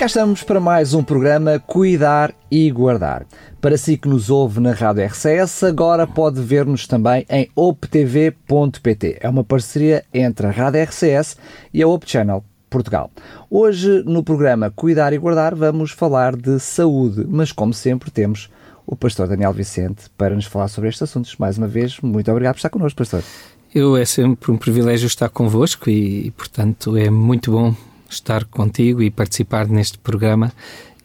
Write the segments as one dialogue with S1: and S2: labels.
S1: E cá estamos para mais um programa Cuidar e Guardar. Para si que nos ouve na Rádio RCS, agora pode ver-nos também em optv.pt. É uma parceria entre a Rádio RCS e a Op Channel Portugal. Hoje, no programa Cuidar e Guardar, vamos falar de saúde, mas como sempre temos o pastor Daniel Vicente para nos falar sobre estes assuntos. Mais uma vez, muito obrigado por estar connosco, pastor.
S2: Eu é sempre um privilégio estar convosco e, portanto, é muito bom estar contigo e participar neste programa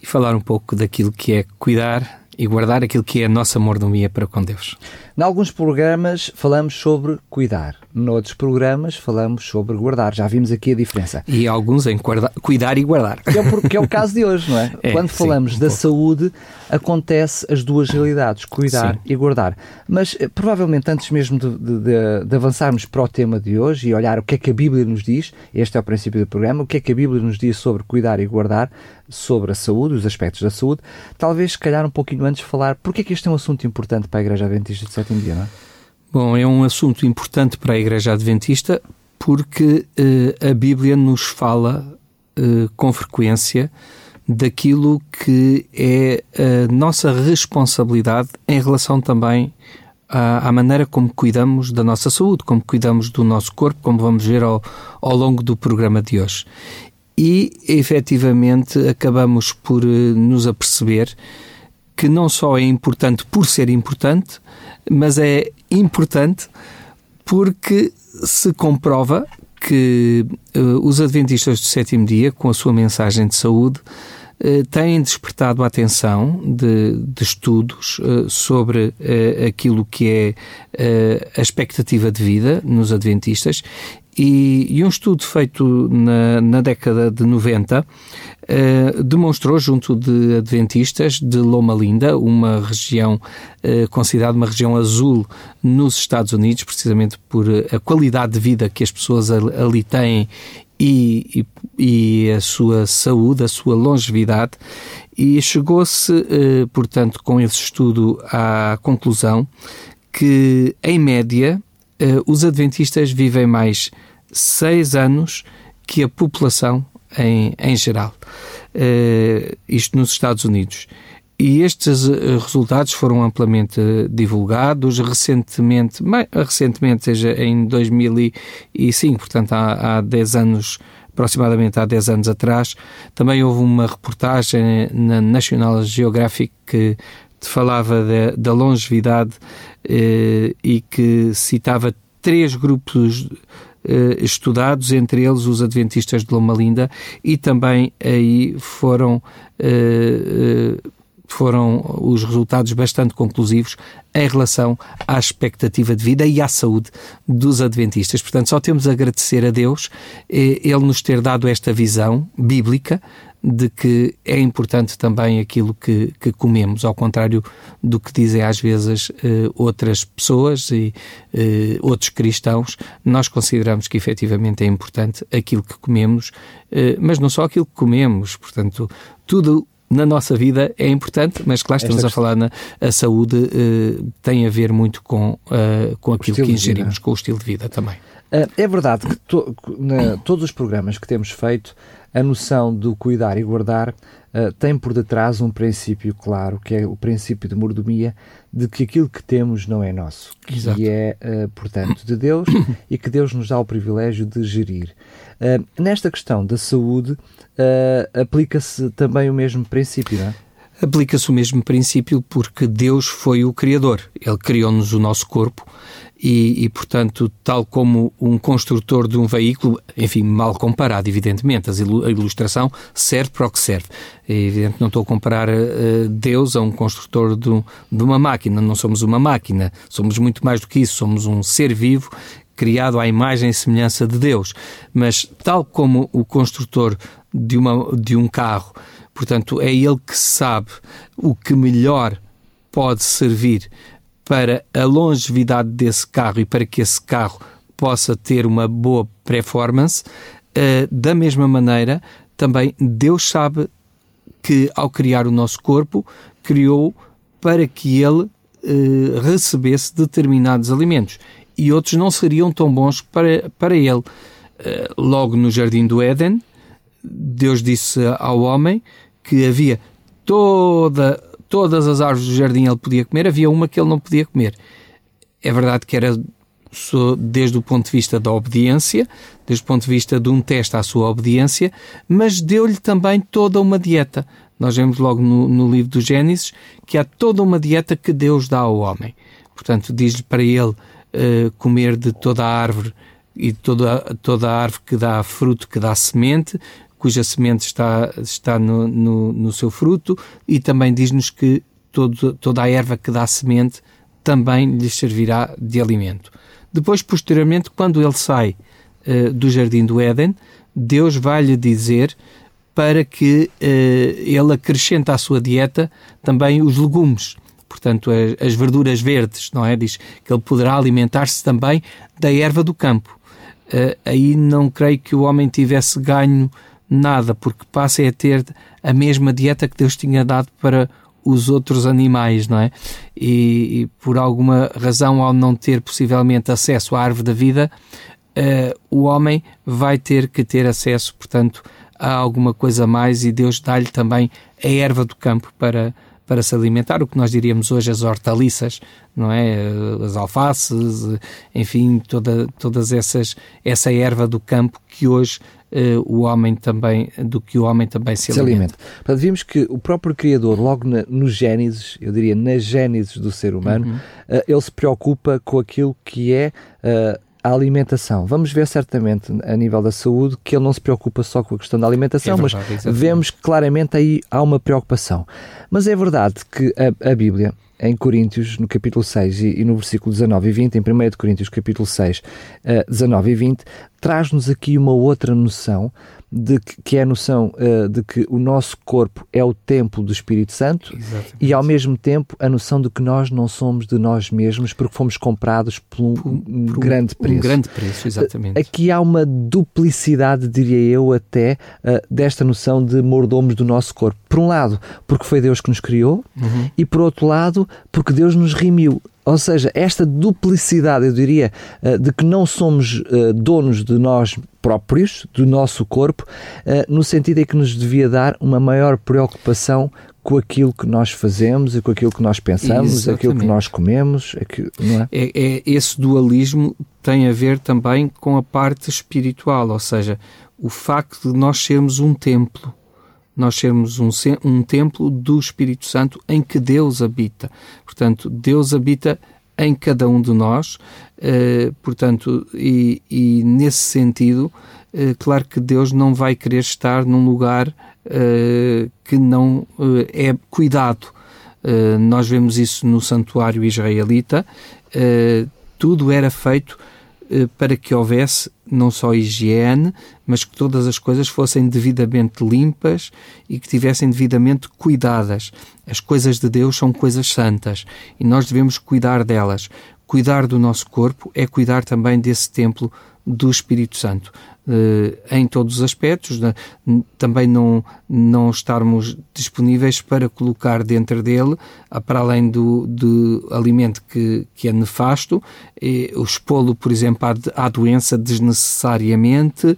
S2: e falar um pouco daquilo que é cuidar e guardar aquilo que é a nossa mordomia para com Deus.
S1: Em alguns programas falamos sobre cuidar, noutros programas falamos sobre guardar. Já vimos aqui a diferença.
S2: E alguns em guarda, cuidar e guardar.
S1: Que é, o, que é o caso de hoje, não é? é Quando falamos sim, um da pouco. saúde, acontece as duas realidades, cuidar sim. e guardar. Mas eh, provavelmente antes mesmo de, de, de, avançarmos para o tema de hoje e olhar o que é que a Bíblia nos diz, este é o princípio do programa, o que é que a Bíblia nos diz sobre cuidar e guardar, sobre a saúde, os aspectos da saúde, talvez se calhar um pouquinho antes falar porque é que este é um assunto importante para a Igreja Adventista de sétimo dia, não é?
S2: Bom, é um assunto importante para a Igreja Adventista porque uh, a Bíblia nos fala uh, com frequência daquilo que é a nossa responsabilidade em relação também à, à, maneira como cuidamos da nossa saúde, como cuidamos do nosso corpo, como vamos ver ao, ao longo do programa de hoje. E, efetivamente, acabamos por uh, nos aperceber que não só é importante por ser importante, mas é importante porque se comprova que uh, os adventistas do sétimo dia, com a sua mensagem de saúde, uh, têm despertado a atenção de, de estudos uh, sobre aquilo que é a expectativa de vida nos adventistas e, e um estudo feito na, na década de 90 Uh, demonstrou junto de adventistas de Loma Linda, uma região uh, considerada uma região azul nos Estados Unidos, precisamente por a qualidade de vida que as pessoas ali têm e, e, e a sua saúde, a sua longevidade, e chegou-se, uh, portanto, com esse estudo à conclusão que, em média, os adventistas vivem mais seis anos que a população em, em geral. Uh, isto nos Estados Unidos. E estes eh, resultados foram amplamente divulgados recentemente, recentemente, seja em 2005, portanto há, há 10 anos, aproximadamente há 10 anos atrás, também houve uma reportagem na National Geographic que falava de, da longevidade eh, e que citava três grupos eh, estudados, entre eles os Adventistas de Loma Linda, e também aí foram eh, eh, foram os resultados bastante conclusivos em relação à expectativa de vida e à saúde dos adventistas. Portanto, só temos a agradecer a Deus ele nos ter dado esta visão bíblica de que é importante também aquilo que, que comemos, ao contrário do que dizem às vezes eh, outras pessoas e eh, outros cristãos, nós consideramos que efetivamente é importante aquilo que comemos, eh, mas não só aquilo que comemos, portanto, tudo na nossa vida é importante, mas claro, estamos Esta a falar na a saúde tem a ver muito com, uh, com aquilo que ingerimos, com o estilo de vida também.
S1: É verdade que to, na, todos os programas que temos feito a noção do cuidar e guardar uh, tem por detrás um princípio claro, que é o princípio de mordomia, de que aquilo que temos não é nosso, que Exato. é, uh, portanto, de Deus e que Deus nos dá o privilégio de gerir. Uh, nesta questão da saúde, aplica-se também o mesmo princípio, não é?
S2: Aplica-se o mesmo princípio porque Deus foi o Criador. Ele criou-nos o nosso corpo e, e, portanto, tal como um construtor de um veículo, enfim, mal comparado, evidentemente, a ilustração serve para o que serve. É evidente não estou a comparar uh, Deus a um construtor de, de uma máquina, não somos uma máquina, somos muito mais do que isso, somos um ser vivo criado à imagem e semelhança de Deus. Mas, tal como o construtor de, uma, de um carro, portanto, é ele que sabe o que melhor pode servir para a longevidade desse carro e para que esse carro possa ter uma boa performance. Uh, da mesma maneira, também Deus sabe que ao criar o nosso corpo, criou para que ele uh, recebesse determinados alimentos e outros não seriam tão bons para, para ele. Uh, logo no jardim do Éden, Deus disse ao homem que havia toda, todas as árvores do jardim ele podia comer, havia uma que ele não podia comer. É verdade que era desde o ponto de vista da obediência, desde o ponto de vista de um teste à sua obediência, mas deu-lhe também toda uma dieta. Nós vemos logo no, no livro do Gênesis que há toda uma dieta que Deus dá ao homem. Portanto, diz-lhe para ele uh, comer de toda a árvore e toda, toda a árvore que dá fruto, que dá semente, cuja semente está, está no, no, no seu fruto, e também diz-nos que todo, toda a erva que dá semente também lhe servirá de alimento. Depois, posteriormente, quando ele sai uh, do jardim do Éden, Deus vai-lhe dizer para que uh, ele acrescente à sua dieta também os legumes, portanto, as, as verduras verdes, não é? Diz que ele poderá alimentar-se também da erva do campo. Uh, aí não creio que o homem tivesse ganho nada, porque passa a ter a mesma dieta que Deus tinha dado para os outros animais, não é? E, e por alguma razão, ao não ter possivelmente acesso à árvore da vida, uh, o homem vai ter que ter acesso, portanto, a alguma coisa a mais e Deus dá-lhe também a erva do campo para, para se alimentar, o que nós diríamos hoje as hortaliças, não é? As alfaces, enfim, toda, todas essas, essa erva do campo que hoje uh, o homem também, do que o homem também se, se alimenta.
S1: alimenta. vimos que o próprio Criador, logo na, no Gênesis, eu diria na Gênesis do ser humano, uhum. uh, ele se preocupa com aquilo que é uh, a alimentação. Vamos ver certamente a nível da saúde que ele não se preocupa só com a questão da alimentação, é verdade, mas exatamente. vemos que claramente aí há uma preocupação. Mas é verdade que a, a Bíblia, em Coríntios, no capítulo 6 e, e, no versículo 19 e 20, em 1 Coríntios, capítulo 6, uh, 19 e 20, traz-nos aqui uma outra noção de que, que é a noção uh, de que o nosso corpo é o templo do Espírito Santo Exatamente. e ao mesmo tempo a noção de que nós não somos de nós mesmos porque fomos comprados por um, por, um por grande preço.
S2: Um grande preço, exatamente.
S1: Aqui há uma duplicidade, diria eu, até uh, desta noção de mordomos do nosso corpo. Por um lado, porque foi Deus que nos criou uhum. e por outro lado, porque Deus nos remiu. Ou seja, esta duplicidade, eu diria, eh, de que não somos eh, donos de nós próprios, do nosso corpo, eh, no sentido em que nos devia dar uma maior preocupação com aquilo que nós fazemos e com aquilo que nós pensamos, Exatamente. aquilo que nós comemos, aquilo, não é?
S2: É, é? Esse dualismo tem a ver também com a parte espiritual, ou seja, o facto de nós sermos um templo nós sermos um, um templo do Espírito Santo em que Deus habita. Portanto, Deus habita em cada um de nós, eh, portanto, e, e, nesse sentido, eh, claro que Deus não vai querer estar num lugar eh, que não eh, é cuidado. Eh, nós vemos isso no santuário israelita, eh, tudo era feito para que houvesse não só higiene, mas que todas as coisas fossem devidamente limpas e que tivessem devidamente cuidadas. As coisas de Deus são coisas santas e nós devemos cuidar delas. Cuidar do nosso corpo é cuidar também desse templo do Espírito Santo. Uh, em todos os aspectos, né? também não, não estarmos disponíveis para colocar dentro dele, para além do, do alimento que, que é nefasto, eh, o expô-lo, por exemplo, à, à doença desnecessariamente, uh,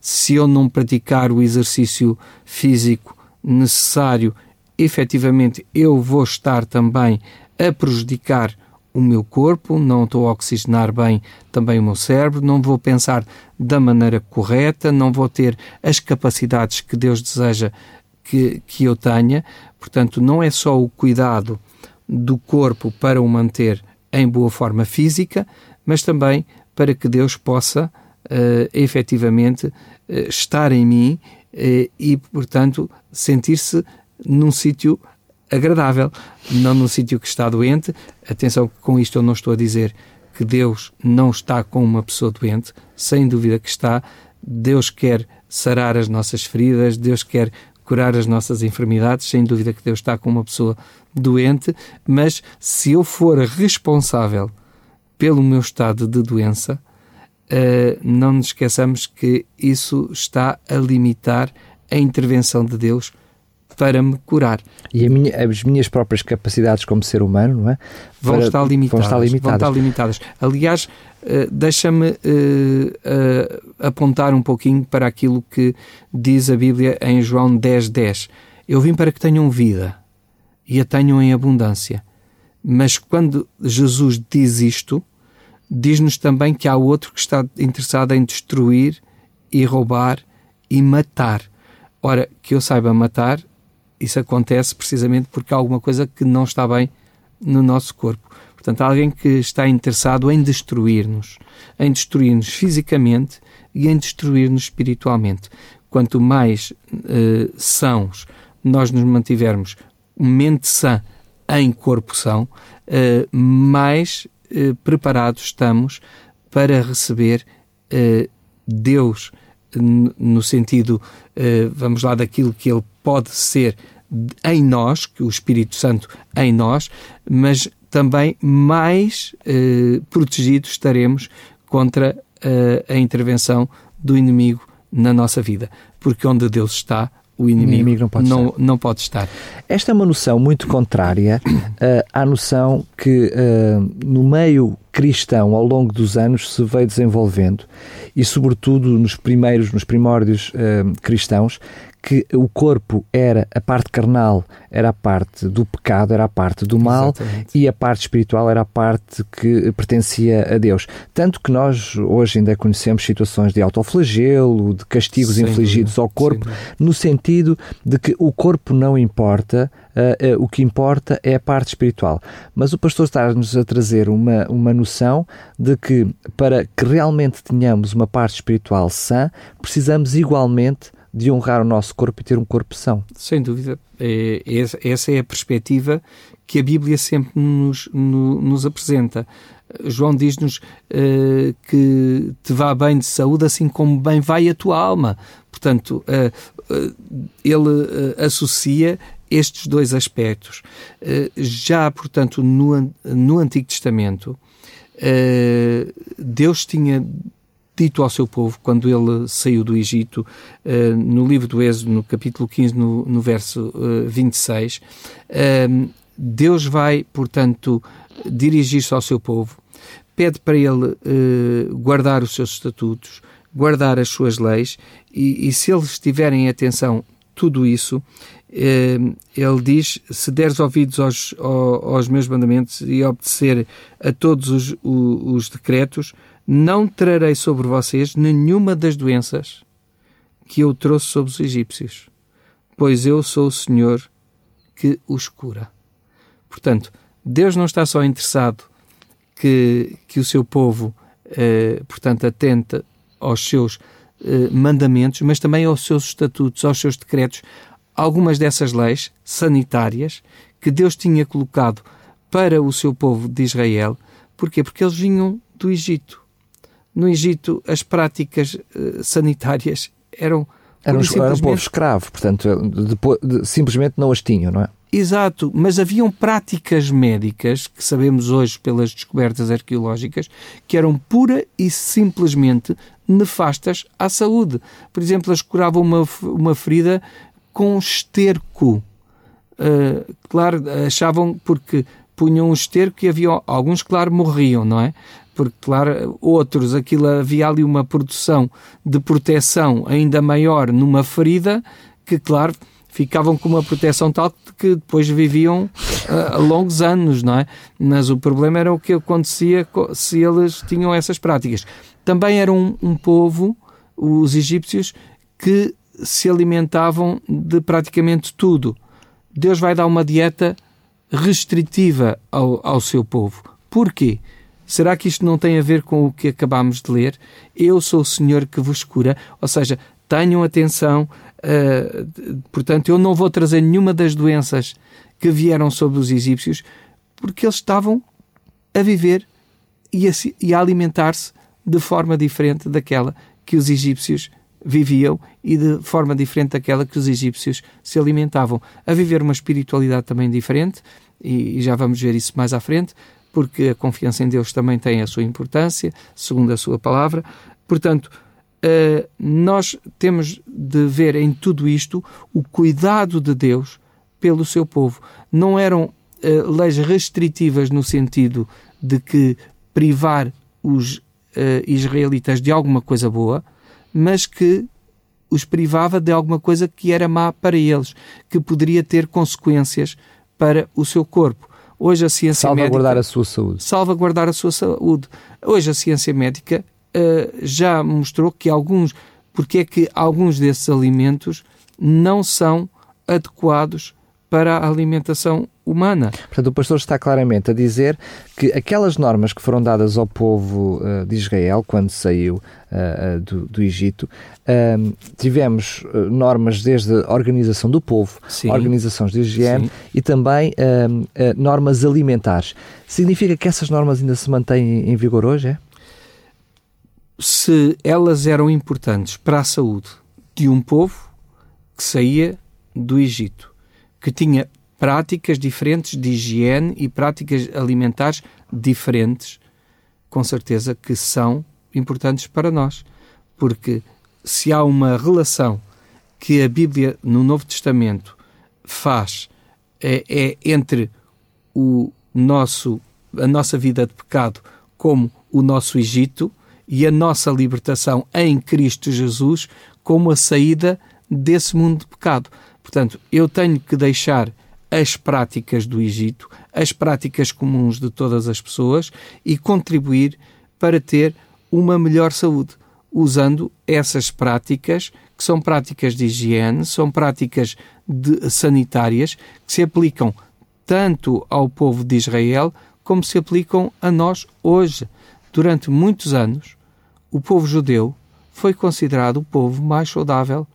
S2: se eu não praticar o exercício físico necessário, efetivamente eu vou estar também a prejudicar o meu corpo, não estou a oxigenar bem também o meu cérebro, não vou pensar da maneira correta, não vou ter as capacidades que Deus deseja que, que eu tenha. Portanto, não é só o cuidado do corpo para o manter em boa forma física, mas também para que Deus possa uh, efetivamente uh, estar em mim uh, e, portanto, sentir-se num sítio agradável, não num sítio que está doente. Atenção, com isto eu não estou a dizer que Deus não está com uma pessoa doente, sem dúvida que está. Deus quer sarar as nossas feridas, Deus quer curar as nossas enfermidades, sem dúvida que Deus está com uma pessoa doente, mas se eu for responsável pelo meu estado de doença, uh, não nos esqueçamos que isso está a limitar a intervenção de Deus para me curar.
S1: E minha, as minhas próprias capacidades como ser humano não é?
S2: vão, para, estar limitadas,
S1: vão estar limitadas.
S2: Vão estar limitadas. Aliás, uh, deixa-me uh, uh, apontar um pouquinho para aquilo que diz a Bíblia em João 10, 10. Eu vim para que tenham vida e a tenham em abundância. Mas quando Jesus diz isto, diz-nos também que há outro que está interessado em destruir e roubar e matar. Ora, que eu saiba matar, isso acontece precisamente porque há alguma coisa que não está bem no nosso corpo. Portanto, há alguém que está interessado em destruir-nos, em destruir-nos fisicamente e em destruir-nos espiritualmente. Quanto mais uh, sãos nós nos mantivermos, mente sã em corpo são, uh, mais uh, preparados estamos para receber Deus no sentido, vamos lá, daquilo que Ele pode ser em nós, que o Espírito Santo em nós, mas também mais eh, protegidos estaremos contra eh, a intervenção do inimigo na nossa vida. Porque onde Deus está, o inimigo, o inimigo não, pode não, não, pode estar.
S1: Esta é uma noção muito contrária uh, à noção que uh, no meio cristão ao longo dos anos se veio desenvolvendo e sobretudo nos primeiros, nos primórdios uh, cristãos, que o corpo era a parte carnal, era a parte do pecado, era a parte do mal, Exatamente. e a parte espiritual era a parte que pertencia a Deus. Tanto que nós hoje ainda conhecemos situações de autoflagelo, de castigos Sem infligidos ao corpo, no sentido de que o corpo não importa, uh, uh, o que importa é a parte espiritual. Mas o pastor está-nos a trazer uma, uma noção de que para que realmente tenhamos uma parte espiritual sã, precisamos igualmente de honrar o nosso corpo e ter um corpo são.
S2: Sem dúvida. É, essa é a perspectiva que a Bíblia sempre nos, no, nos apresenta. João diz-nos uh, que te vá bem de saúde, assim como bem vai a tua alma. Portanto, uh, uh, ele associa estes dois aspectos. já, portanto, no, no Antigo Testamento, Deus tinha dito ao seu povo quando ele saiu do Egito, uh, no livro do Êxodo, no capítulo 15, no, no verso uh, 26. Uh, Deus vai, portanto, dirigir-se ao seu povo, pede para ele uh, guardar os seus estatutos, guardar as suas leis, e, e se eles tiverem atenção tudo isso, ele diz: se deres ouvidos aos, aos, meus mandamentos e obedecer a todos os, os, os decretos, não trarei sobre vocês nenhuma das doenças que eu trouxe sobre os egípcios, pois eu sou o Senhor que os cura. Portanto, Deus não está só interessado que, que o seu povo, eh, portanto, atenta aos seus eh, mandamentos, mas também aos seus estatutos, aos seus decretos, algumas dessas leis sanitárias que Deus tinha colocado para o seu povo de Israel. Porquê? Porque eles vinham do Egito no Egito as práticas uh, sanitárias eram
S1: era um, era um povo escravo, portanto, depois, de, simplesmente não as tinham, não é?
S2: Exato, mas haviam práticas médicas, que sabemos hoje pelas descobertas arqueológicas, que eram pura e simplesmente nefastas à saúde. Por exemplo, eles curavam uma, uma ferida com esterco. Uh, claro, achavam porque punham um esterco e havia alguns, claro, morriam, não é? Porque, claro, outros, aquilo havia ali uma produção de proteção ainda maior numa ferida, que, claro, ficavam com uma proteção tal que depois viviam uh, longos anos, não é? Mas o problema era o que acontecia se eles tinham essas práticas. Também era um, um povo, os egípcios, que se alimentavam de praticamente tudo. Deus vai dar uma dieta restritiva ao, ao seu povo. Porquê? Será que isto não tem a ver com o que acabámos de ler? Eu sou o Senhor que vos cura. Ou seja, tenham atenção, uh, portanto, eu não vou trazer nenhuma das doenças que vieram sobre os egípcios, porque eles estavam a viver e a, e a alimentar-se de forma diferente daquela que os egípcios viviam e de forma diferente daquela que os egípcios se alimentavam. A viver uma espiritualidade também diferente, e, e já vamos ver isso mais à frente, porque a confiança em Deus também tem a sua importância, segundo a sua palavra. Portanto, uh, nós temos de ver em tudo isto o cuidado de Deus pelo seu povo. Não eram uh, leis restritivas no sentido de que privar os uh, israelitas de alguma coisa boa, mas que os privava de alguma coisa que era má para eles, que poderia ter consequências para o seu corpo. Hoje a ciência
S1: salvaguardar
S2: médica,
S1: a sua saúde.
S2: Salvaguardar a sua saúde. Hoje a ciência médica uh, já mostrou que alguns, porque é que alguns desses alimentos não são adequados para a alimentação humana.
S1: Portanto, o pastor está claramente a dizer que aquelas normas que foram dadas ao povo uh, de Israel quando saiu uh, do, do, Egito, uh, tivemos normas desde a organização do povo, Sim. organizações de higiene Sim. e também normas alimentares. Significa que essas normas ainda se mantêm em vigor hoje, é?
S2: Se elas eram importantes para a saúde de um povo que saía do Egito, que tinha práticas diferentes de higiene e práticas alimentares diferentes, com certeza que são importantes para nós. Porque se há uma relação que a Bíblia no Novo Testamento faz é, é entre o nosso, a nossa vida de pecado como o nosso Egito e a nossa libertação em Cristo Jesus como a saída desse mundo de pecado. Portanto, eu tenho que deixar as práticas do Egito, as práticas comuns de todas as pessoas e contribuir para ter uma melhor saúde, usando essas práticas, que são práticas de higiene, são práticas de, sanitárias, que se aplicam tanto ao povo de Israel como se aplicam a nós hoje. Durante muitos anos, o povo judeu foi considerado o povo mais saudável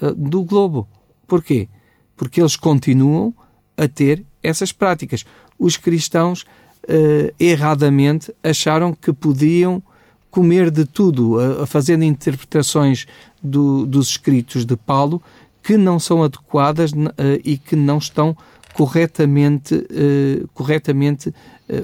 S2: uh, do globo. Porquê? Porque eles continuam a ter essas práticas. Os cristãos uh, erradamente acharam que podiam comer de tudo, a, a fazendo interpretações do, dos escritos de Paulo que não são adequadas uh, e que não estão corretamente, uh, corretamente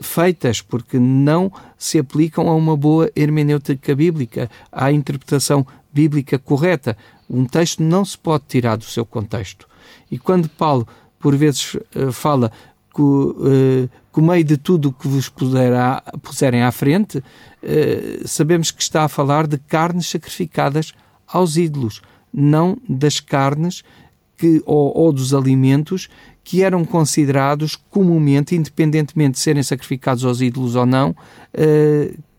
S2: feitas, porque não se aplicam a uma boa hermenêutica bíblica, à interpretação bíblica correta. Um texto não se pode tirar do seu contexto. E quando Paulo por vezes uh, fala que, uh, que meio de tudo que vos puderá, puserem à frente, uh, sabemos que está a falar de carnes sacrificadas aos ídolos, não das carnes que, ou, ou dos alimentos que eram considerados comumente, independentemente de serem sacrificados aos ídolos ou não,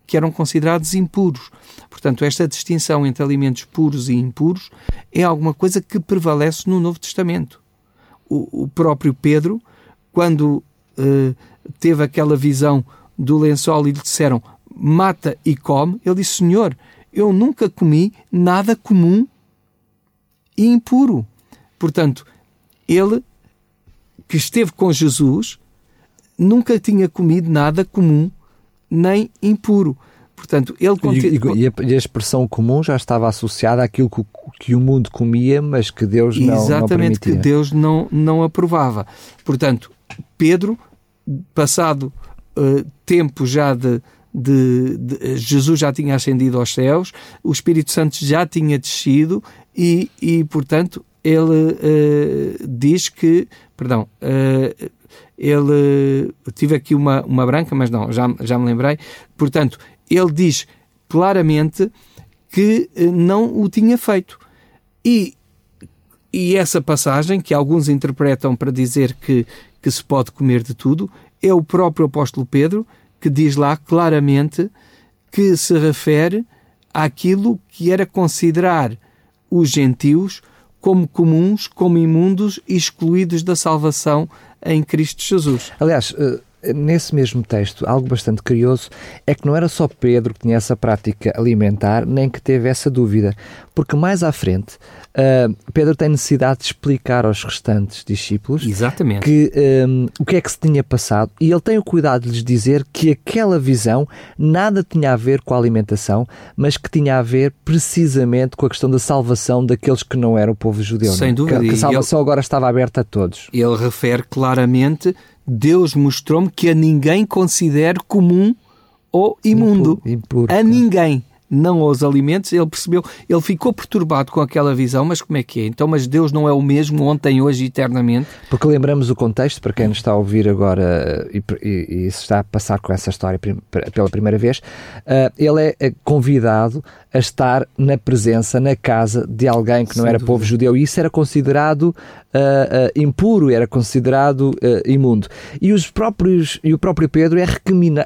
S2: que eram considerados impuros. Portanto, esta distinção entre alimentos puros e impuros é alguma coisa que prevalece no Novo Testamento o, o próprio Pedro, quando uh, teve aquela visão do lençol e lhe disseram mata e come, ele disse: Senhor, eu nunca comi nada comum e impuro. Portanto, ele que esteve com Jesus nunca tinha comido nada comum nem impuro. Portanto, ele
S1: continua... e, e, a, expressão comum já estava associada àquilo que, que o mundo comia, mas que Deus não,
S2: Exatamente,
S1: não
S2: que Deus não, não aprovava. Portanto, Pedro, passado uh, tempo já de, de, de, Jesus já tinha ascendido aos céus, o Espírito Santo já tinha descido e, e portanto, ele uh, diz que, perdão, uh, ele tive aqui uma, uma branca, mas não, já, já me lembrei. Portanto, ele diz claramente que eh, não o tinha feito. E, e essa passagem, que alguns interpretam para dizer que, que se pode comer de tudo, é o próprio apóstolo Pedro que diz lá claramente que se refere àquilo que era considerar os gentios como comuns, como imundos e excluídos da salvação em Cristo Jesus.
S1: Aliás, eh, nesse mesmo texto, algo bastante curioso é que não era só Pedro que tinha essa prática alimentar, nem que teve essa dúvida, porque mais à frente uh, Pedro tem necessidade de explicar aos restantes discípulos
S2: Exatamente.
S1: Que, um, o que é que se tinha passado e ele tem o cuidado de lhes dizer que aquela visão nada tinha a ver com a alimentação, mas que tinha a ver precisamente com a questão da salvação daqueles que não eram o povo judeu.
S2: Sem
S1: não?
S2: dúvida.
S1: Que, que a salvação ele, agora estava aberta a todos.
S2: Ele refere claramente Deus mostrou-me que a ninguém considero comum ou imundo.
S1: Impuro, impuro,
S2: a ninguém não aos alimentos, ele percebeu, ele ficou perturbado com aquela visão, mas como é que é? Então, mas Deus não é o mesmo ontem, hoje e eternamente?
S1: Porque lembramos o contexto, para quem nos está a ouvir agora e, e, e se está a passar com essa história pela primeira vez, uh, ele é convidado a estar na presença, na casa de alguém que Sem não era dúvida. povo judeu, e isso era considerado uh, uh, impuro, era considerado imundo. E, os próprios, e o próprio Pedro é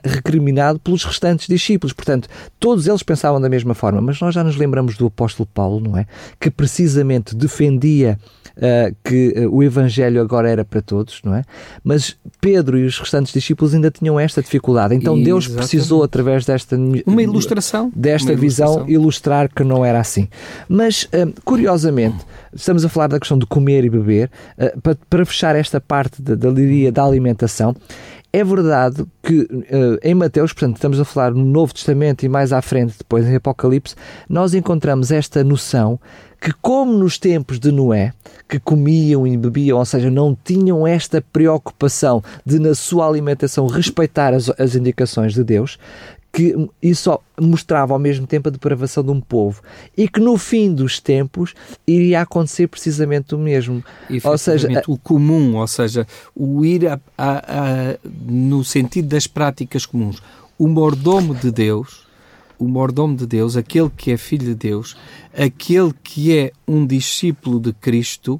S1: recriminado pelos restantes discípulos, portanto, todos eles pensavam da mesma forma, mas nós já nos lembramos do apóstolo Paulo, não é? Que precisamente defendia Uh, que uh, o Evangelho agora era para todos, não é? Mas Pedro e os restantes discípulos ainda tinham esta dificuldade. Então e, Deus exatamente. precisou, através desta
S2: uma ilustração,
S1: desta
S2: uma
S1: visão,
S2: ilustração.
S1: Ilustrar que não era assim. Mas uh, curiosamente, estamos a falar da questão de comer e beber. Para, para, fechar esta parte da, da, da alimentação, é verdade que uh, em Mateus, portanto, estamos a falar no Novo Testamento e mais à frente, depois em Apocalipse, nós encontramos esta noção que, como nos tempos de Noé, que comiam e bebiam, ou seja, não tinham esta preocupação de, na sua alimentação, respeitar as, as indicações de Deus, que isso mostrava ao mesmo tempo a depravação de um povo e que no fim dos tempos iria acontecer precisamente o mesmo.
S2: Ou seja, o comum, ou seja, o ir a, a, a, no sentido das práticas comuns. O mordomo de Deus, o mordomo de Deus, aquele que é filho de Deus, aquele que é um discípulo de Cristo,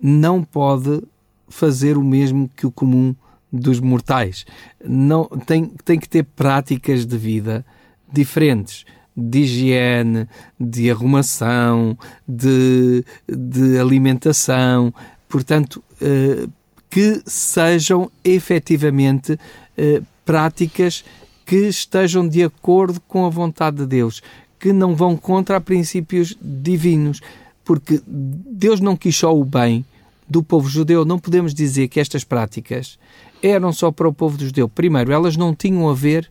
S2: não pode fazer o mesmo que o comum dos mortais. Não, tem, tem que ter práticas de vida diferentes de higiene, de arrumação, de, de alimentação, portanto, eh, que sejam efetivamente eh, práticas que estejam de acordo com a vontade de Deus, que não vão contra princípios divinos, porque Deus não quis só o bem do povo judeu. Não podemos dizer que estas práticas eram só para o povo judeu. Primeiro, elas não tinham a ver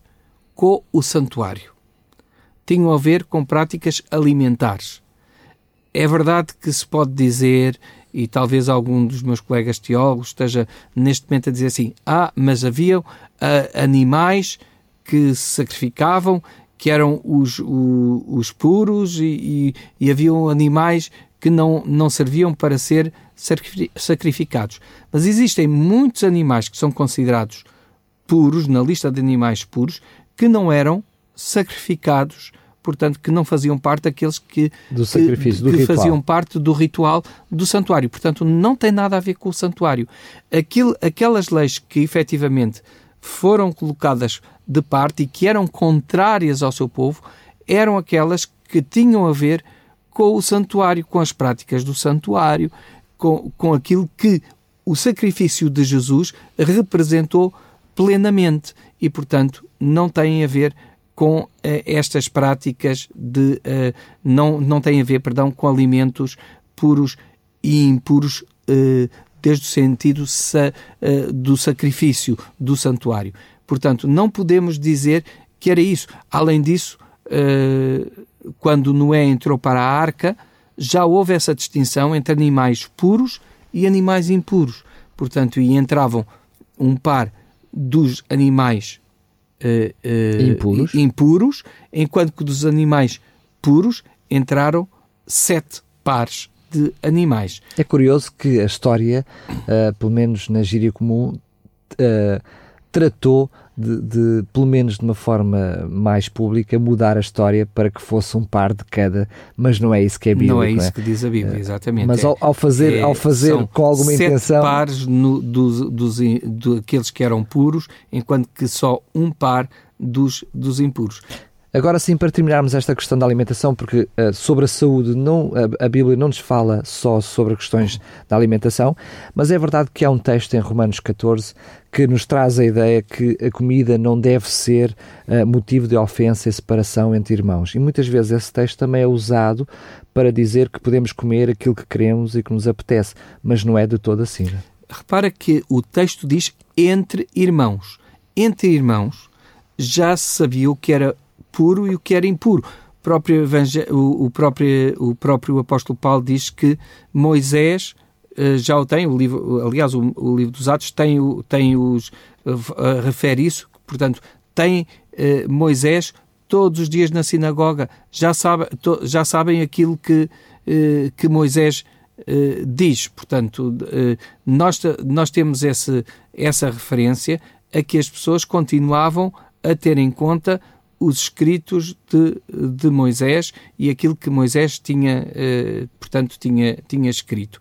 S2: com o santuário. Tinham a ver com práticas alimentares. É verdade que se pode dizer, e talvez algum dos meus colegas teólogos esteja neste momento a dizer assim: ah, mas havia uh, animais que se sacrificavam, que eram os, os, os puros, e, e, e haviam animais que não, não serviam para ser sacrificados. Mas existem muitos animais que são considerados puros, na lista de animais puros, que não eram sacrificados, portanto, que não faziam parte daqueles que,
S1: do sacrifício, que, do
S2: que faziam parte do ritual do santuário. Portanto, não tem nada a ver com o santuário. Aquilo, aquelas leis que efetivamente foram colocadas de parte e que eram contrárias ao seu povo eram aquelas que tinham a ver com o santuário, com as práticas do santuário, com, com aquilo que o sacrifício de Jesus representou plenamente e, portanto, não tem a ver com eh, estas práticas de eh, não não tem a ver, perdão, com alimentos puros e impuros eh, desde o sentido sa, do sacrifício do santuário. Portanto, não podemos dizer que era isso. Além disso, quando Noé entrou para a arca, já houve essa distinção entre animais puros e animais impuros. Portanto, e entravam um par dos animais uh, uh,
S1: impuros.
S2: impuros, enquanto que dos animais puros entraram sete pares de animais.
S1: É curioso que a história, uh, pelo menos na gíria comum, tratou de, de, pelo menos de uma forma mais pública, mudar a história para que fosse um par de cada, mas não é isso que é bíblico.
S2: Não é isso é? que diz a Bíblia, exatamente.
S1: Mas ao, ao fazer, é, ao fazer com alguma
S2: sete
S1: intenção.
S2: pares no, dos, dos, do, aqueles que eram puros, enquanto que só um par dos, dos impuros.
S1: Agora sim, para terminarmos esta questão da alimentação, porque uh, sobre a saúde não, a, a, Bíblia não nos fala só sobre questões da alimentação, mas é verdade que há um texto em Romanos 14 que nos traz a ideia que a comida não deve ser uh, motivo de ofensa e separação entre irmãos. E muitas vezes esse texto também é usado para dizer que podemos comer aquilo que queremos e que nos apetece, mas não é de todo assim. Né?
S2: Repara que o texto diz entre irmãos. Entre irmãos já se sabia o que era puro e o que era impuro. O próprio, o, próprio, o próprio apóstolo Paulo diz que Moisés já o têm, o livro, aliás, o, o livro dos Atos tem, tem os, refere isso, portanto, tem Moisés todos os dias na sinagoga, já, sabe, to, já sabem aquilo que, que Moisés diz. Portanto, nós, nós temos esse, essa referência a que as pessoas continuavam a ter em conta os escritos de, de Moisés e aquilo que Moisés tinha, eh, portanto, tinha, tinha escrito.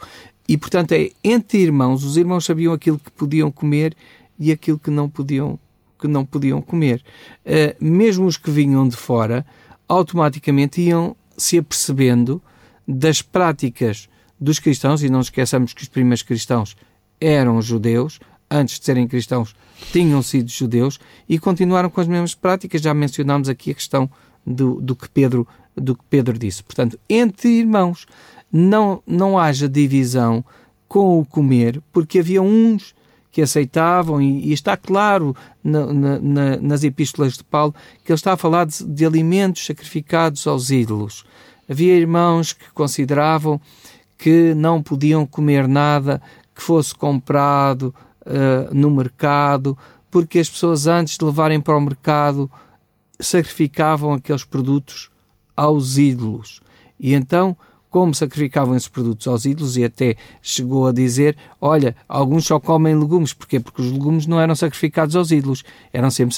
S2: E, portanto, é entre irmãos, os irmãos sabiam aquilo que podiam comer e aquilo que não podiam, que não podiam comer. Eh, mesmo os que vinham de fora, automaticamente iam se apercebendo das práticas dos cristãos, e não esqueçamos que os primeiros cristãos eram judeus, antes de serem cristãos, tinham sido judeus e continuaram com as mesmas práticas. Já mencionámos aqui a questão do, do, que, Pedro, do que Pedro disse. Portanto, entre irmãos, não, não haja divisão com o comer, porque havia uns que aceitavam, e, e está claro na, na, nas epístolas de Paulo que ele está a falar de, de alimentos sacrificados aos ídolos. Havia irmãos que consideravam que não podiam comer nada que fosse comprado uh, no mercado, porque as pessoas antes de levarem para o mercado sacrificavam aqueles produtos aos ídolos. E então, como sacrificavam esses produtos aos ídolos, e até chegou a dizer: Olha, alguns só comem legumes. Porquê? Porque os legumes não eram sacrificados aos ídolos, eram sempre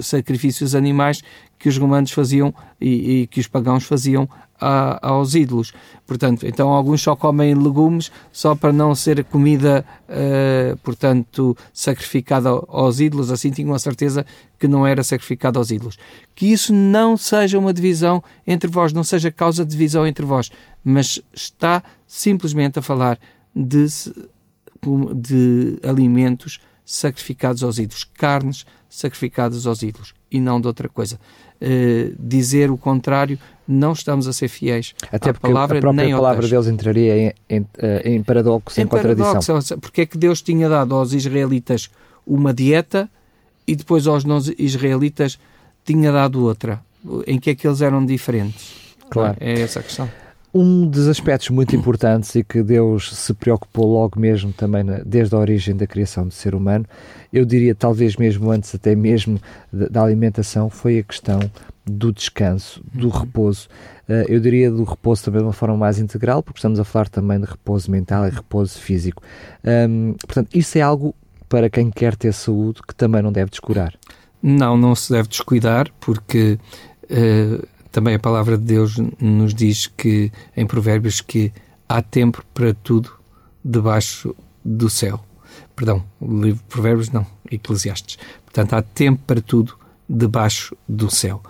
S2: sacrifícios animais que os romanos faziam e, e que os pagãos faziam a, aos ídolos. Portanto, então alguns só comem legumes só para não ser comida, uh, portanto, sacrificada aos ídolos, assim tinham a certeza que não era sacrificada aos ídolos. Que isso não seja uma divisão entre vós, não seja causa de divisão entre vós, mas está simplesmente a falar de, de alimentos sacrificados aos ídolos, carnes sacrificadas aos ídolos e não de outra coisa. Uh, dizer o contrário, não estamos a ser fiéis
S1: Até porque palavra, a própria palavra deles entraria em, em, eh, em paradoxo, em, em contradição. Paradoxo,
S2: porque é que Deus tinha dado aos israelitas uma dieta e depois aos não-israelitas tinha dado outra? Em que é que eles eram diferentes? Claro. É essa a questão.
S1: Um dos aspectos muito importantes e que Deus se preocupou logo mesmo também na, desde a origem da criação do ser humano, eu diria talvez mesmo antes até mesmo da, da alimentação, foi a questão do descanso, do uhum. repouso. Uh, eu diria do repouso também de uma forma mais integral, porque estamos a falar também de repouso mental e repouso físico. Um, portanto, isso é algo para quem quer ter saúde que também não deve descurar.
S2: Não, não se deve descuidar, porque uh, também a palavra de Deus nos diz que, em Provérbios, que há tempo para tudo debaixo do céu. Perdão, livro Provérbios não, Eclesiastes. Portanto, há tempo para tudo debaixo do céu.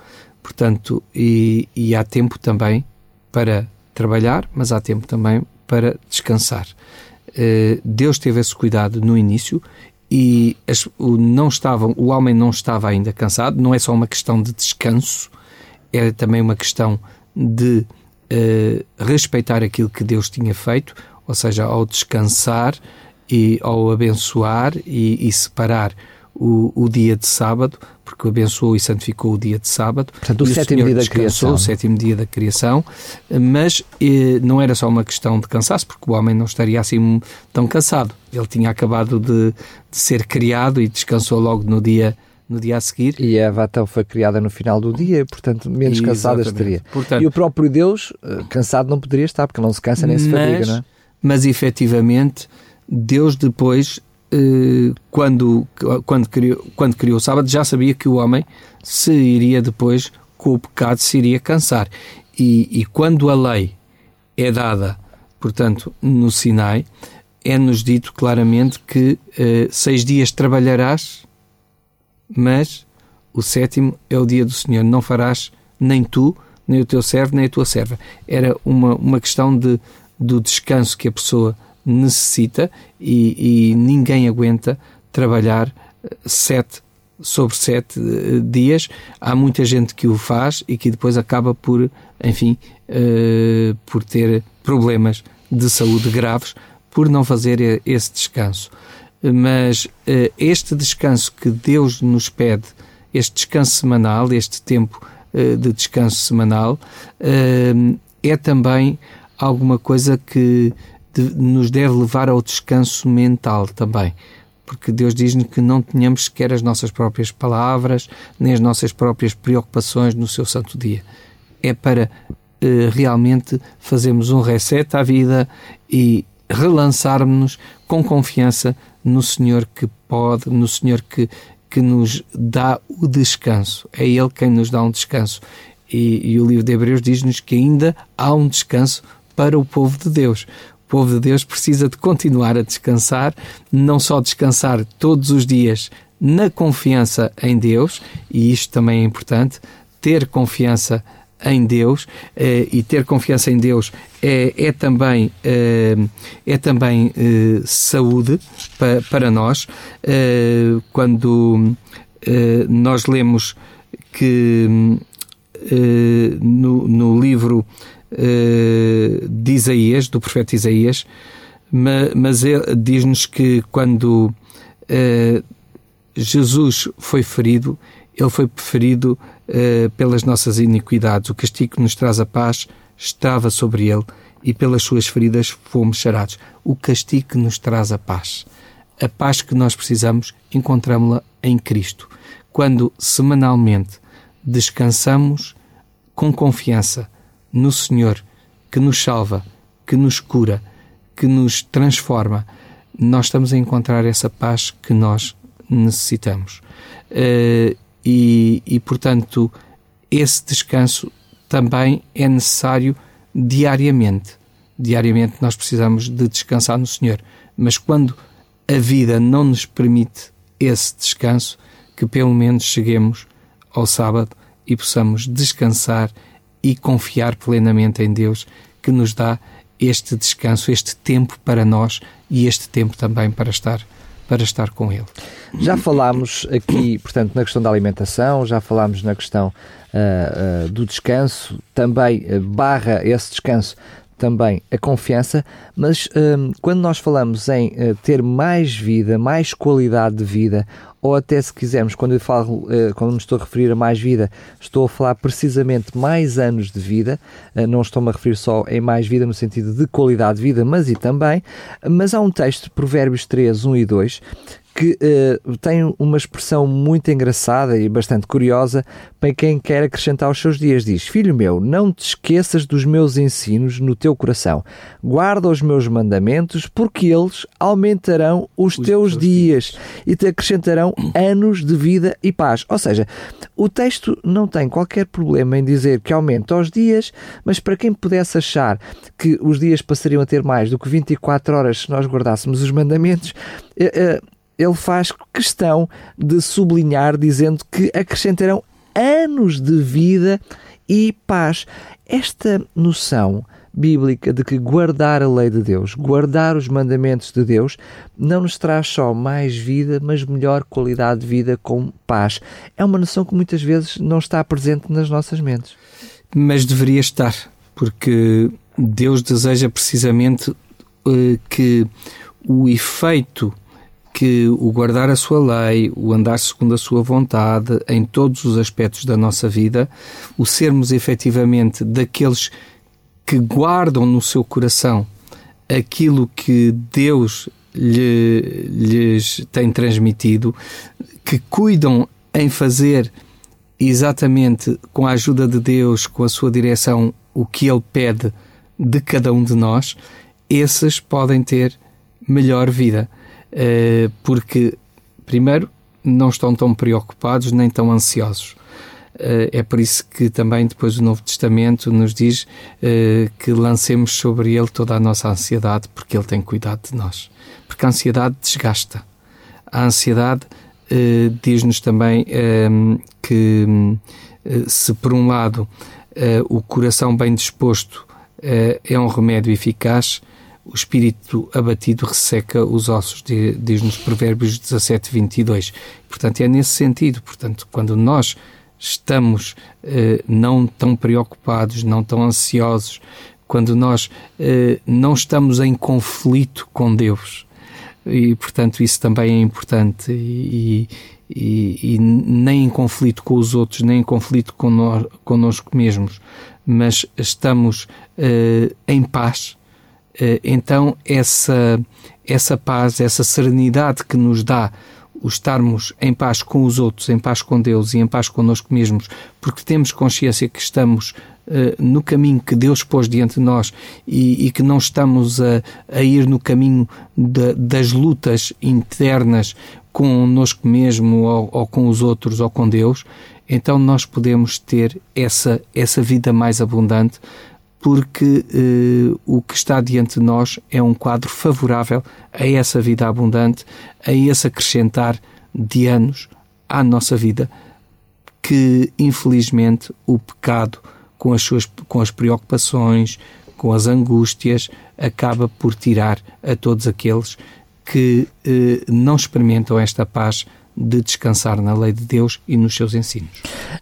S2: Portanto, e, e há tempo também para trabalhar, mas há tempo também para descansar. Uh, Deus teve esse cuidado no início e as, o, não estavam, o homem não estava ainda cansado, não é só uma questão de descanso, era também uma questão de uh, respeitar aquilo que Deus tinha feito, ou seja, ao descansar e ao abençoar e, e separar o, o, dia de sábado, porque abençoou e santificou o dia de sábado.
S1: Portanto, o, sétimo dia da criação.
S2: O sétimo dia da criação, mas eh, não era só uma questão de cansaço, porque o homem não estaria assim tão cansado. Ele tinha acabado de, de ser criado e descansou logo no dia no dia a seguir.
S1: E Eva então foi criada no final do dia, portanto menos cansada estaria. Portanto, e o próprio Deus, eh, cansado não poderia estar, porque não se cansa nem se mas, fadiga, não é?
S2: Mas efetivamente, Deus depois, eh, quando, quando, criou, quando criou o sábado, já sabia que o homem se iria depois, com o pecado, se iria cansar. E, e quando a lei é dada, portanto, no Sinai, é-nos dito claramente que eh, seis dias trabalharás mas o sétimo é o dia do Senhor. Não farás nem tu, nem o teu servo, nem a tua serva. Era uma, uma questão de, do descanso que a pessoa necessita e, e ninguém aguenta trabalhar eh, sete sobre sete uh, dias. Há muita gente que o faz e que depois acaba por, enfim, uh, por ter problemas de saúde graves por não fazer esse descanso mas uh, este descanso que Deus nos pede, este descanso semanal, este tempo uh, de descanso semanal, uh, é também alguma coisa que de, nos deve levar ao descanso mental também. Porque Deus diz-nos que não tenhamos sequer as nossas próprias palavras, nem as nossas próprias preocupações no seu santo dia. É para realmente fazermos um reset à vida e relançarmos-nos com confiança no Senhor que pode, no Senhor que, que nos dá o descanso. É Ele quem nos dá um descanso. E, e o livro de Hebreus diz-nos que ainda há um descanso para o povo de Deus. O povo de Deus precisa de continuar a descansar, não só descansar todos os dias na confiança em Deus, e isto também é importante, ter confiança em Deus eh, e ter confiança em Deus é, é também, eh, é também eh, saúde pa, para nós. Quando nós lemos que no, no livro de Isaías, do profeta Isaías, mas diz-nos que quando Jesus foi ferido, ele foi ferido uh, pelas nossas iniquidades. O castigo que nos traz a paz estava sobre ele e pelas suas feridas fomos sarados. O castigo que nos traz a paz. A paz que nós precisamos, encontramos-la em Cristo. Quando semanalmente descansamos com confiança no Senhor que nos salva, que nos cura, que nos transforma, nós estamos a encontrar essa paz que nós necessitamos. Uh, e, e, portanto, esse descanso também é necessário diariamente. Diariamente nós precisamos de descansar no Senhor. Mas quando a vida não nos permite esse descanso, que pelo menos cheguemos ao sábado e possamos descansar e confiar plenamente em Deus que nos dá este descanso, este tempo para nós e este tempo também para estar para estar com Ele.
S1: Já falámos aqui, portanto, na questão da alimentação, já falámos na questão uh, uh, do descanso, também uh, barra esse descanso também a confiança, mas um, quando nós falamos em uh, ter mais vida, mais qualidade de vida, ou até se quisermos, quando eu falo, uh, quando me estou a referir a mais vida, estou a falar precisamente mais anos de vida, uh, não estou-me a referir só em mais vida no sentido de qualidade de vida, mas e também, mas há um texto, Provérbios 3, 1 e 2, que uh, tem uma expressão muito engraçada e bastante curiosa para quem quer acrescentar aos seus dias. Diz: Filho meu, não te esqueças dos meus ensinos no teu coração. Guarda os meus mandamentos, porque eles aumentarão os, os teus, teus dias, dias e te acrescentarão anos de vida e paz. Ou seja, o texto não tem qualquer problema em dizer que aumenta os dias, mas para quem pudesse achar que os dias passariam a ter mais do que 24 horas se nós guardássemos os mandamentos, uh, uh, ele faz questão de sublinhar, dizendo que acrescentarão anos de vida e paz. Esta noção bíblica de que guardar a lei de Deus, guardar os mandamentos de Deus, não nos traz só mais vida, mas melhor qualidade de vida com paz. É uma noção que muitas vezes não está presente nas nossas mentes.
S2: Mas deveria estar, porque Deus deseja precisamente uh, que o efeito que o guardar a sua lei, o andar segundo a sua vontade em todos os aspectos da nossa vida, o sermos efetivamente daqueles que guardam no seu coração aquilo que Deus lhe, lhes tem transmitido, que cuidam em fazer exatamente com a ajuda de Deus, com a sua direção, o que Ele pede de cada um de nós, esses podem ter melhor vida. Eh, porque, primeiro, não estão tão preocupados nem tão ansiosos. Eh, é por isso que também depois o Novo Testamento nos diz eh, que lancemos sobre ele toda a nossa ansiedade, porque ele tem cuidado de nós. Porque a ansiedade desgasta. A ansiedade diz-nos também que, se por um lado o coração bem disposto é um remédio eficaz, o espírito abatido resseca os ossos, diz-nos Provérbios 17, 22. Portanto, é nesse sentido. Portanto, quando nós estamos eh, não tão preocupados, não tão ansiosos, quando nós eh, não estamos em conflito com Deus, e portanto isso também é importante, e, e, e nem em conflito com os outros, nem em conflito connosco mesmos, mas estamos eh, em paz então essa, essa paz, essa serenidade que nos dá o estarmos em paz com os outros, em paz com Deus e em paz connosco mesmos, porque temos consciência que estamos uh, no caminho que Deus pôs diante de nós e, e que não estamos a, a ir no caminho de, das lutas internas connosco mesmo ou, ou com os outros ou com Deus, então nós podemos ter essa, essa vida mais abundante porque eh, o que está diante de nós é um quadro favorável a essa vida abundante, a esse acrescentar de anos à nossa vida, que infelizmente o pecado, com as suas com as preocupações, com as angústias, acaba por tirar a todos aqueles que eh, não experimentam esta paz de descansar na lei de Deus e nos seus ensinos.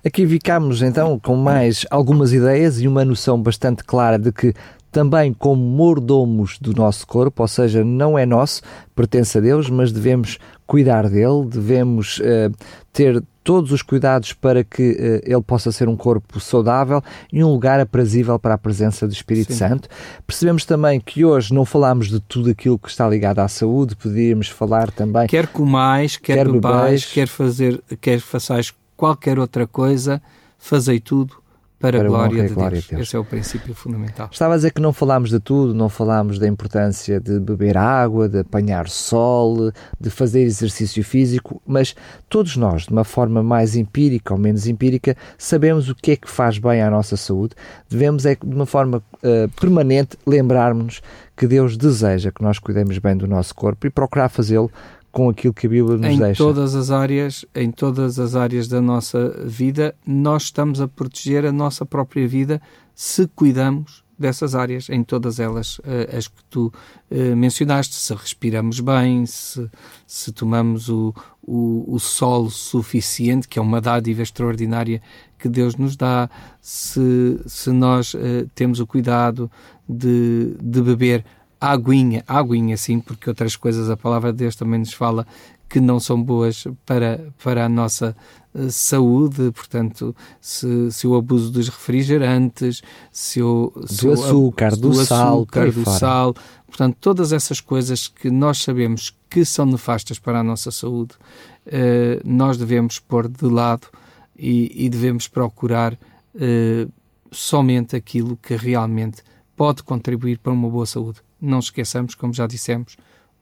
S1: Aqui ficamos então com mais algumas ideias e uma noção bastante clara de que também como mordomos do nosso corpo, ou seja, não é nosso, pertence a Deus, mas devemos cuidar dele, devemos uh, ter todos os cuidados para que uh, ele possa ser um corpo saudável e um lugar aprazível para a presença do Espírito Sim. Santo. Percebemos também que hoje não falamos de tudo aquilo que está ligado à saúde, podíamos falar também.
S2: Quer comais, quer, quer bebais, quer fazer, quer façais qualquer outra coisa, fazei tudo para, para a glória, de, glória Deus. de Deus. Esse é o princípio fundamental.
S1: Estava a dizer que não falámos de tudo, não falámos da importância de beber água, de apanhar sol, de fazer exercício físico, mas todos nós, de uma forma mais empírica ou menos empírica, sabemos o que é que faz bem à nossa saúde. Devemos, é, de uma forma uh, permanente, lembrarmos que Deus deseja que nós cuidemos bem do nosso corpo e procurar fazê-lo com aquilo que a Bíblia nos
S2: em
S1: deixa.
S2: Em todas as áreas, em todas as áreas da nossa vida, nós estamos a proteger a nossa própria vida se cuidamos dessas áreas, em todas elas, uh, as que tu uh, mencionaste, se respiramos bem, se, se tomamos o, o, o sol suficiente, que é uma dádiva extraordinária que Deus nos dá, se, se nós uh, temos o cuidado de, de beber aguinha, aguinha sim, porque outras coisas a palavra de Deus também nos fala que não são boas para, para a nossa uh, saúde, portanto, se, se o abuso dos refrigerantes, se o, se
S1: do, açúcar, do, do sal, açúcar,
S2: do sal, portanto, todas essas coisas que nós sabemos que são nefastas para a nossa saúde, uh, nós devemos pôr de lado e, e devemos procurar uh, somente aquilo que realmente pode contribuir para uma boa saúde não esqueçamos, como já dissemos,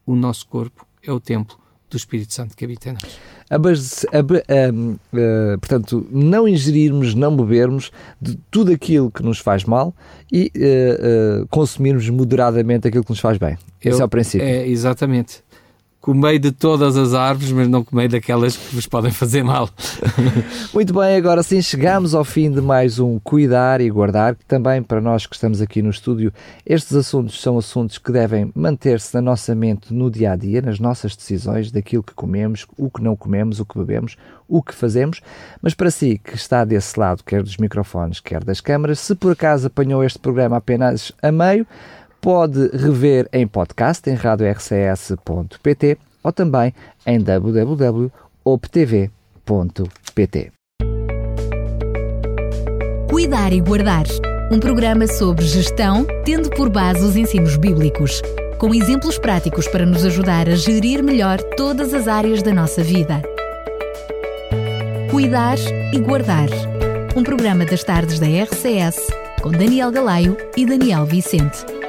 S2: o nosso corpo é o templo do Espírito Santo que habita em nós.
S1: A, portanto, não ingerirmos, não bebermos de tudo aquilo que nos faz mal e uh, consumirmos moderadamente aquilo que nos faz bem. Esse Eu, é o princípio.
S2: É, exatamente comei de todas as árvores, mas não comei daquelas que vos podem fazer mal.
S1: Muito bem, agora sim chegamos ao fim de mais um Cuidar e Guardar, que também para nós que estamos aqui no estúdio, estes assuntos são assuntos que devem manter-se na nossa mente no dia a dia, nas nossas decisões, daquilo que comemos, o que não comemos, o que bebemos, o que fazemos. Mas para si que está desse lado, quer dos microfones, quer das câmaras, se por acaso apanhou este programa apenas a meio, pode rever em podcast em radiorcs.pt ou também em www.optv.pt.
S3: Cuidar e Guardar um programa sobre gestão, tendo por base os ensinos bíblicos, com exemplos práticos para nos ajudar a gerir melhor todas as áreas da nossa vida. Cuidar e Guardar um programa das tardes da RCS com Daniel Galaio e Daniel Vicente.